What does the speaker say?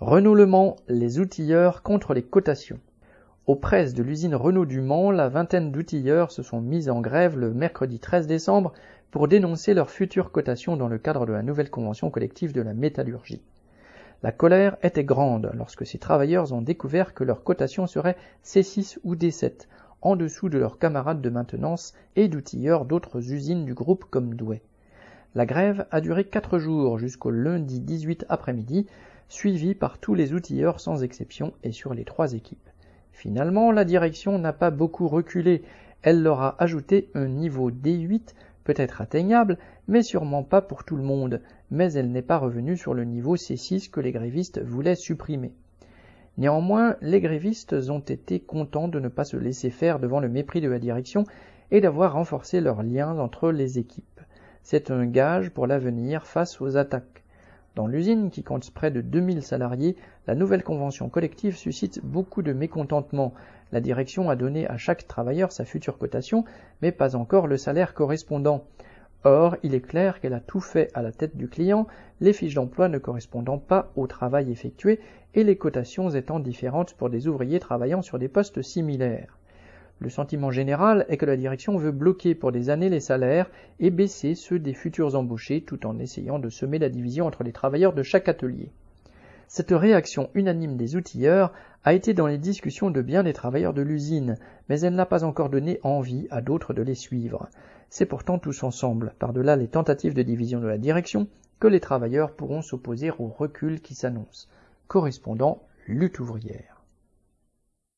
Renault Le Mans, les outilleurs contre les cotations. Aux presses de l'usine Renault du Mans, la vingtaine d'outilleurs se sont mis en grève le mercredi 13 décembre pour dénoncer leurs futures cotations dans le cadre de la nouvelle convention collective de la métallurgie. La colère était grande lorsque ces travailleurs ont découvert que leur cotation serait C6 ou D7, en dessous de leurs camarades de maintenance et d'outilleurs d'autres usines du groupe comme Douai. La grève a duré quatre jours jusqu'au lundi 18 après-midi, suivi par tous les outilleurs sans exception et sur les trois équipes. Finalement, la direction n'a pas beaucoup reculé, elle leur a ajouté un niveau D8 peut-être atteignable, mais sûrement pas pour tout le monde, mais elle n'est pas revenue sur le niveau C6 que les grévistes voulaient supprimer. Néanmoins, les grévistes ont été contents de ne pas se laisser faire devant le mépris de la direction et d'avoir renforcé leurs liens entre les équipes. C'est un gage pour l'avenir face aux attaques. Dans l'usine, qui compte près de 2000 salariés, la nouvelle convention collective suscite beaucoup de mécontentement. La direction a donné à chaque travailleur sa future cotation, mais pas encore le salaire correspondant. Or, il est clair qu'elle a tout fait à la tête du client, les fiches d'emploi ne correspondant pas au travail effectué et les cotations étant différentes pour des ouvriers travaillant sur des postes similaires. Le sentiment général est que la direction veut bloquer pour des années les salaires et baisser ceux des futurs embauchés tout en essayant de semer la division entre les travailleurs de chaque atelier. Cette réaction unanime des outilleurs a été dans les discussions de bien des travailleurs de l'usine, mais elle n'a pas encore donné envie à d'autres de les suivre. C'est pourtant tous ensemble, par-delà les tentatives de division de la direction, que les travailleurs pourront s'opposer au recul qui s'annonce. Correspondant lutte ouvrière.